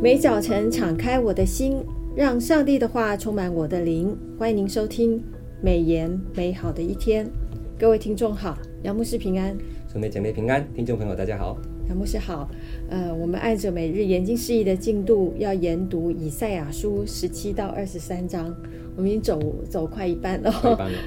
每早晨敞开我的心，让上帝的话充满我的灵。欢迎您收听美言美好的一天。各位听众好，杨牧师平安，兄妹姐妹平安，听众朋友大家好，杨牧师好。呃，我们按着每日研经释义的进度，要研读以赛亚书十七到二十三章，我们已经走走快一半了，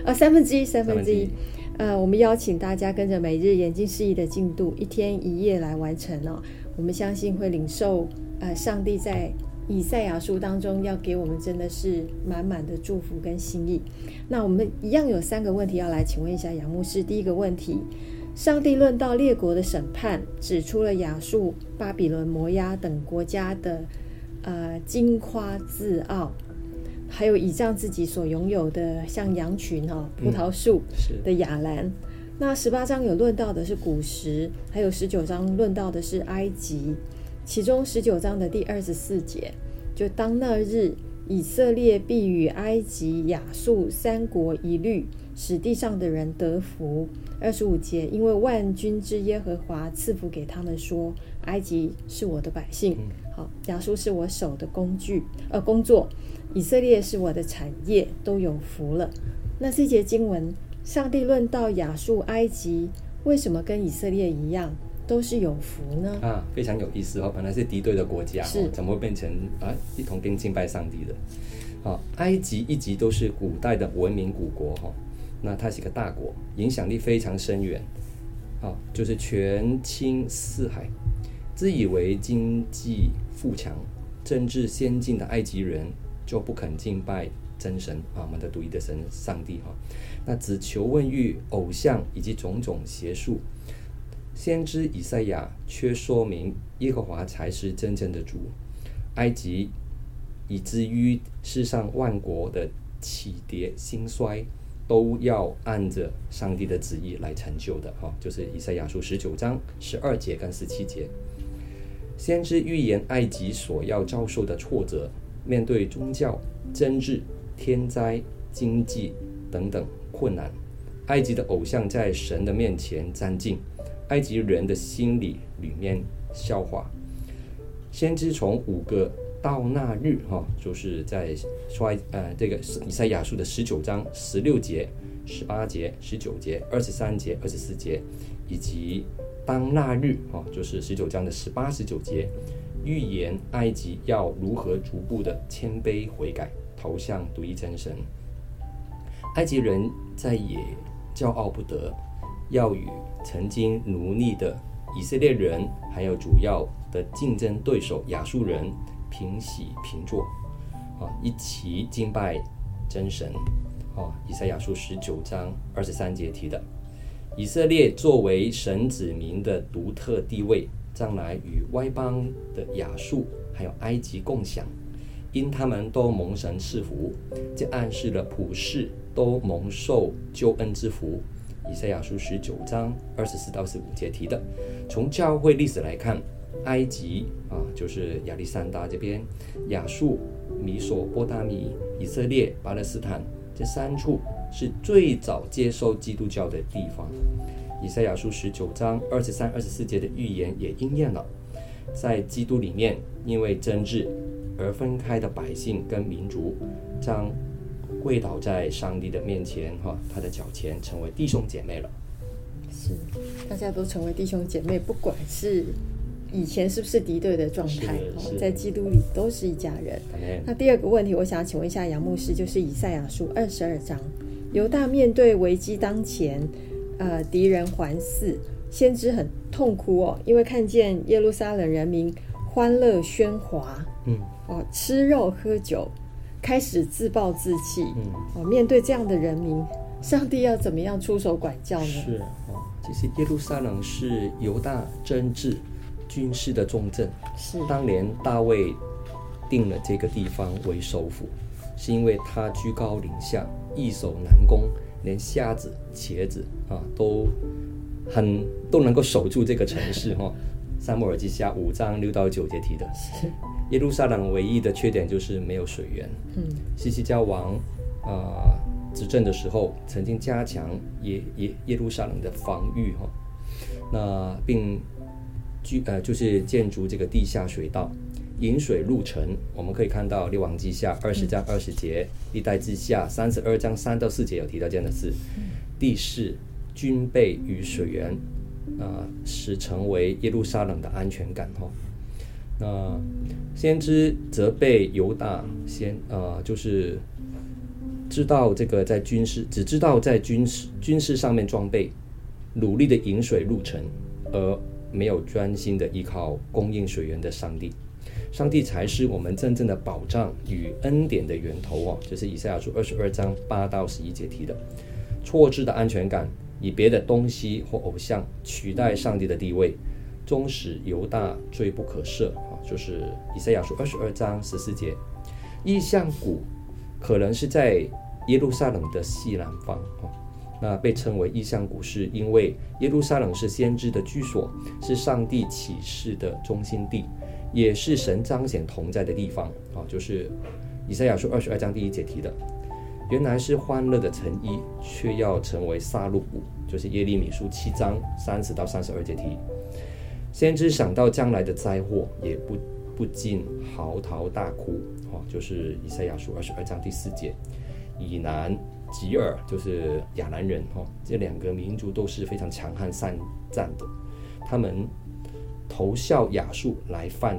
呃，三分之一，三分之一。呃，我们邀请大家跟着每日研经释义的进度，一天一夜来完成哦。我们相信会领受。呃，上帝在以赛亚书当中要给我们真的是满满的祝福跟心意。那我们一样有三个问题要来请问一下杨牧师。第一个问题，上帝论到列国的审判，指出了亚述、巴比伦、摩押等国家的呃矜夸自傲，还有倚仗自己所拥有的像羊群哦、葡萄树的亚兰。嗯、那十八章有论到的是古时，还有十九章论到的是埃及。其中十九章的第二十四节，就当那日，以色列必与埃及、亚述三国一律，使地上的人得福。二十五节，因为万军之耶和华赐福给他们，说：埃及是我的百姓，好，亚述是我手的工具，呃，工作，以色列是我的产业，都有福了。那这节经文，上帝论到亚述、埃及，为什么跟以色列一样？都是有福呢啊，非常有意思哦。本来是敌对的国家，是怎么会变成啊一同跟敬拜上帝的？啊，埃及一直都是古代的文明古国哈。那它是一个大国，影响力非常深远。啊，就是权倾四海，自以为经济富强、政治先进的埃及人就不肯敬拜真神啊，我们的独一的神上帝哈。那只求问欲偶像以及种种邪术。先知以赛亚却说明耶和华才是真正的主，埃及以至于世上万国的起跌兴衰，都要按着上帝的旨意来成就的。哈，就是以赛亚书十九章十二节跟十七节。先知预言埃及所要遭受的挫折，面对宗教、政治、天灾、经济等等困难，埃及的偶像在神的面前占尽。埃及人的心理里面笑话，先知从五个到那日哈，就是在说呃这个以赛亚书的十九章十六节、十八节、十九节、二十三节、二十四节，以及当那日哈，就是十九章的十八、十九节，预言埃及要如何逐步的谦卑悔改，投向独一真神。埃及人再也骄傲不得。要与曾经奴隶的以色列人，还有主要的竞争对手亚述人平起平坐，啊，一起敬拜真神。啊，以赛亚书十九章二十三节提的，以色列作为神子民的独特地位，将来与外邦的亚述还有埃及共享，因他们都蒙神赐福，这暗示了普世都蒙受救恩之福。以赛亚书十九章二十四到十五节提的，从教会历史来看，埃及啊，就是亚历山大这边，亚述、米索波大米、以色列、巴勒斯坦这三处是最早接受基督教的地方。以赛亚书十九章二十三、二十四节的预言也应验了，在基督里面，因为争执而分开的百姓跟民族将。跪倒在上帝的面前，哈，他的脚前，成为弟兄姐妹了。是，大家都成为弟兄姐妹，不管是以前是不是敌对的状态，在基督里都是一家人。那第二个问题，我想要请问一下杨牧师，就是以赛亚书二十二章，犹大面对危机当前，呃，敌人环伺，先知很痛哭哦，因为看见耶路撒冷人民欢乐喧哗，嗯，哦，吃肉喝酒。开始自暴自弃，嗯，哦，面对这样的人民，上帝要怎么样出手管教呢？是哦，其实耶路撒冷是犹大政治军事的重镇，是当年大卫定了这个地方为首府，是因为他居高临下，易守难攻，连瞎子、茄子啊都很都能够守住这个城市哈。撒母耳记下五章六到九节提的。是耶路撒冷唯一的缺点就是没有水源。嗯，西西家王啊、呃、执政的时候，曾经加强耶耶耶路撒冷的防御哈，那并居呃就是建筑这个地下水道，引水入城，我们可以看到《列王记下》二十章二十节，历、嗯、代志下三十二章三到四节有提到这样的事。嗯、第四，军备与水源，啊、呃，使成为耶路撒冷的安全感哈。那先知责备犹大先，啊、就是知道这个在军事只知道在军事军事上面装备，努力的饮水路程，而没有专心的依靠供应水源的上帝。上帝才是我们真正的保障与恩典的源头哦，这是以赛亚书二十二章八到十一节提的。错置的安全感，以别的东西或偶像取代上帝的地位。终使犹大罪不可赦！就是以赛亚书二十二章十四节，意象谷可能是在耶路撒冷的西南方啊。那被称为意象谷，是因为耶路撒冷是先知的居所，是上帝启示的中心地，也是神彰显同在的地方啊。就是以赛亚书二十二章第一节提的，原来是欢乐的城邑，却要成为杀戮谷，就是耶利米书七章三十到三十二节提。先知想到将来的灾祸，也不不禁嚎啕大哭。哦，就是以赛亚书二十二章第四节，以南吉尔就是亚兰人。哦，这两个民族都是非常强悍善战的，他们投效亚述来犯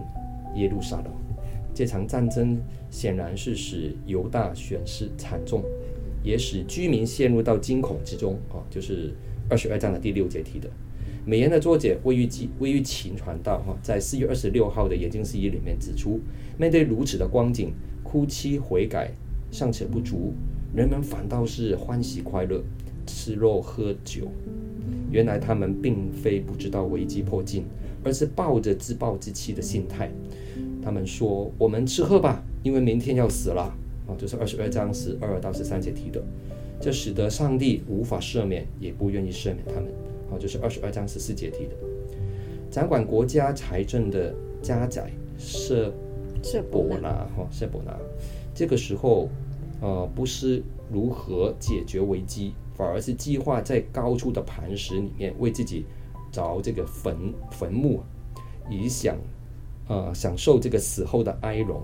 耶路撒冷。这场战争显然是使犹大损失惨重，也使居民陷入到惊恐之中。哦，就是二十二章的第六节提的。美言的作者魏玉吉、魏玉琴传道哈，在四月二十六号的研经释义里面指出，面对如此的光景，哭泣悔改尚且不足，人们反倒是欢喜快乐，吃肉喝酒。原来他们并非不知道危机迫近，而是抱着自暴自弃的心态。他们说：“我们吃喝吧，因为明天要死了。”啊，就是二十二章十二到十三节提的，这使得上帝无法赦免，也不愿意赦免他们。就是二十二章十四节提的，掌管国家财政的家宰舍舍伯拿哈舍伯拿，这个时候，呃，不是如何解决危机，反而是计划在高处的磐石里面为自己凿这个坟坟墓，以享呃享受这个死后的哀荣，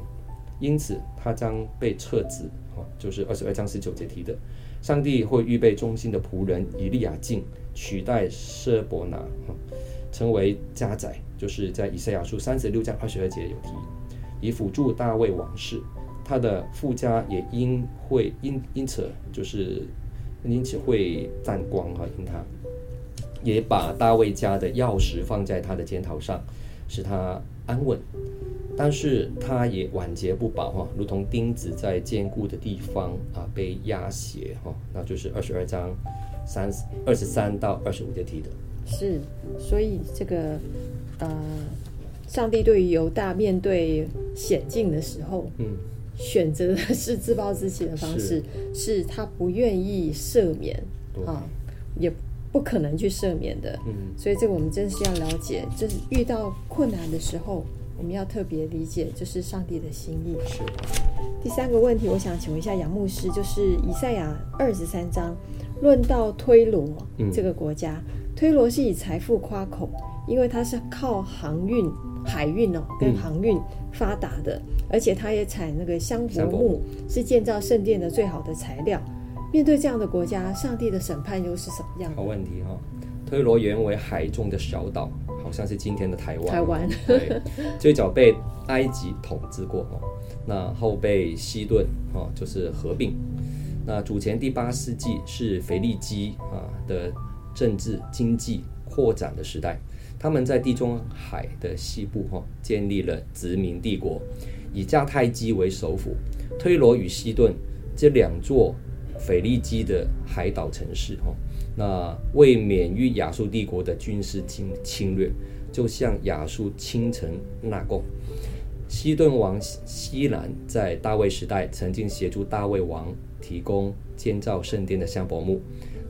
因此他将被撤职。哈，就是二十二章十九节提的，上帝会预备忠心的仆人以利亚敬。取代舍伯拿，成为家宰，就是在以赛亚书三十六章二十二节有提，以辅助大卫王室，他的父家也因会因因此就是因此会沾光哈，因他也把大卫家的钥匙放在他的肩头上，使他安稳，但是他也晚节不保哈，如同钉子在坚固的地方啊被压斜哈，那就是二十二章。三十二十三到二十五节提的，是，所以这个呃，上帝对于犹大面对险境的时候，嗯，选择的是自暴自弃的方式，是，是他不愿意赦免啊，也不可能去赦免的，嗯，所以这个我们真是要了解，就是遇到困难的时候，我们要特别理解，就是上帝的心意。是。第三个问题，我想请问一下杨牧师，就是以赛亚二十三章。论到推罗这个国家，嗯、推罗是以财富夸口，因为它是靠航运、海运哦，跟航运发达的，嗯、而且它也采那个香柏木，是建造圣殿的最好的材料。面对这样的国家，上帝的审判又是什么样？好问题哈、哦，推罗原为海中的小岛，好像是今天的台湾。台湾对，最早被埃及统治过哦，那后被西顿哦，就是合并。那主前第八世纪是腓力基啊的政治经济扩展的时代，他们在地中海的西部哈建立了殖民帝国，以迦太基为首府，推罗与西顿这两座腓力基的海岛城市哈，那为免于亚述帝国的军事侵侵略，就向亚述倾城纳贡。西顿王西兰在大卫时代曾经协助大卫王。提供建造圣殿的香柏木，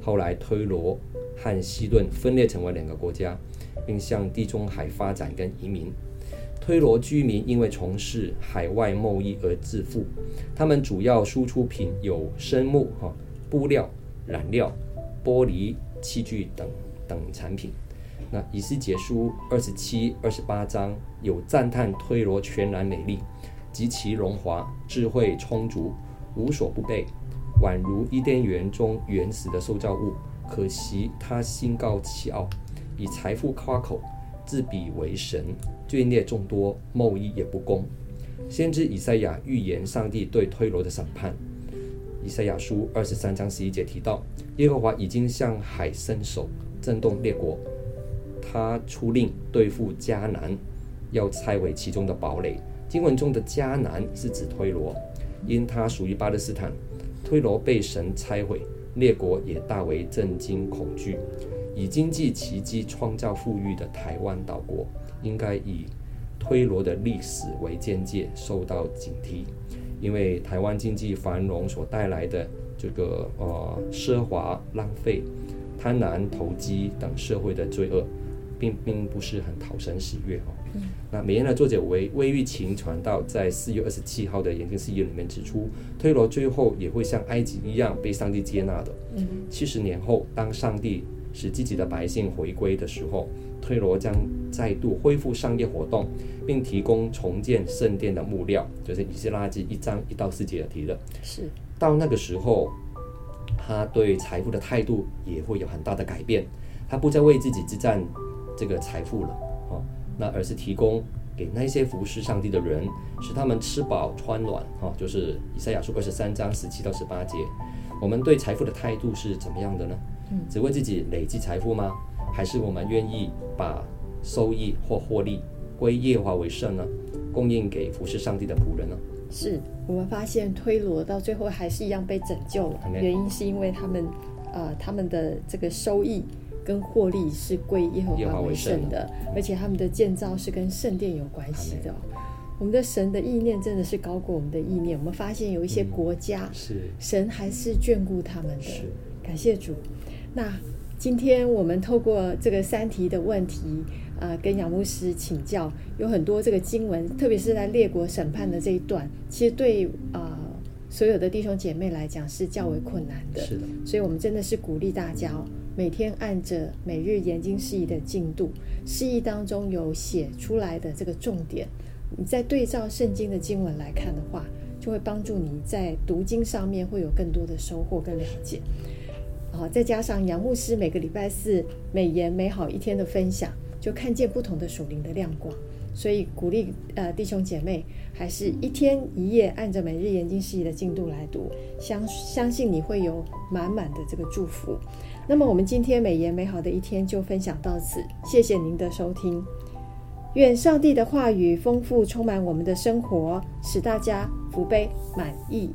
后来推罗和西顿分裂成为两个国家，并向地中海发展跟移民。推罗居民因为从事海外贸易而致富，他们主要输出品有生木、哈布料、染料、玻璃器具等等产品。那以斯结书二十七、二十八章有赞叹推罗全然美丽，极其荣华，智慧充足，无所不备，宛如伊甸园中原始的受造物。可惜他心高气傲，以财富夸口，自比为神，罪孽众多，贸易也不公。先知以赛亚预言上帝对推罗的审判。以赛亚书二十三章十一节提到，耶和华已经向海伸手，震动列国。他出令对付迦南，要拆毁其中的堡垒。经文中的迦南是指推罗，因他属于巴勒斯坦。推罗被神拆毁，列国也大为震惊恐惧。以经济奇迹创造富裕的台湾岛国，应该以推罗的历史为鉴戒，受到警惕。因为台湾经济繁荣所带来的这个呃奢华浪费、贪婪投机等社会的罪恶。并并不是很讨神喜悦哦。嗯、那美艳的作者韦魏玉琴传道在四月二十七号的研经释义里面指出，推罗最后也会像埃及一样被上帝接纳的。七十、嗯、年后，当上帝使自己的百姓回归的时候，推罗将再度恢复商业活动，并提供重建圣殿的木料，就是以斯拉记一章一到四节提的。是到那个时候，他对财富的态度也会有很大的改变，他不再为自己之战。这个财富了，哦，那而是提供给那些服侍上帝的人，使他们吃饱穿暖，哈、哦，就是以赛亚书二十三章十七到十八节。我们对财富的态度是怎么样的呢？嗯，只为自己累积财富吗？还是我们愿意把收益或获利归耶和华为圣呢？供应给服侍上帝的仆人呢？是我们发现推罗到最后还是一样被拯救了，原因是因为他们，呃，他们的这个收益。跟获利是归耶和华为圣的，而且他们的建造是跟圣殿有关系的。我们的神的意念真的是高过我们的意念。我们发现有一些国家，是神还是眷顾他们的。感谢主。那今天我们透过这个三题的问题，呃，跟杨牧师请教，有很多这个经文，特别是在列国审判的这一段，其实对呃所有的弟兄姐妹来讲是较为困难的。是的，所以我们真的是鼓励大家。每天按着每日研经释义的进度，释义当中有写出来的这个重点，你在对照圣经的经文来看的话，就会帮助你在读经上面会有更多的收获跟了解。好，再加上杨牧师每个礼拜四美言美好一天的分享，就看见不同的属灵的亮光。所以鼓励呃弟兄姐妹，还是一天一夜按着每日研经释义的进度来读，相相信你会有满满的这个祝福。那么我们今天美言美好的一天就分享到此，谢谢您的收听。愿上帝的话语丰富充满我们的生活，使大家福杯满溢。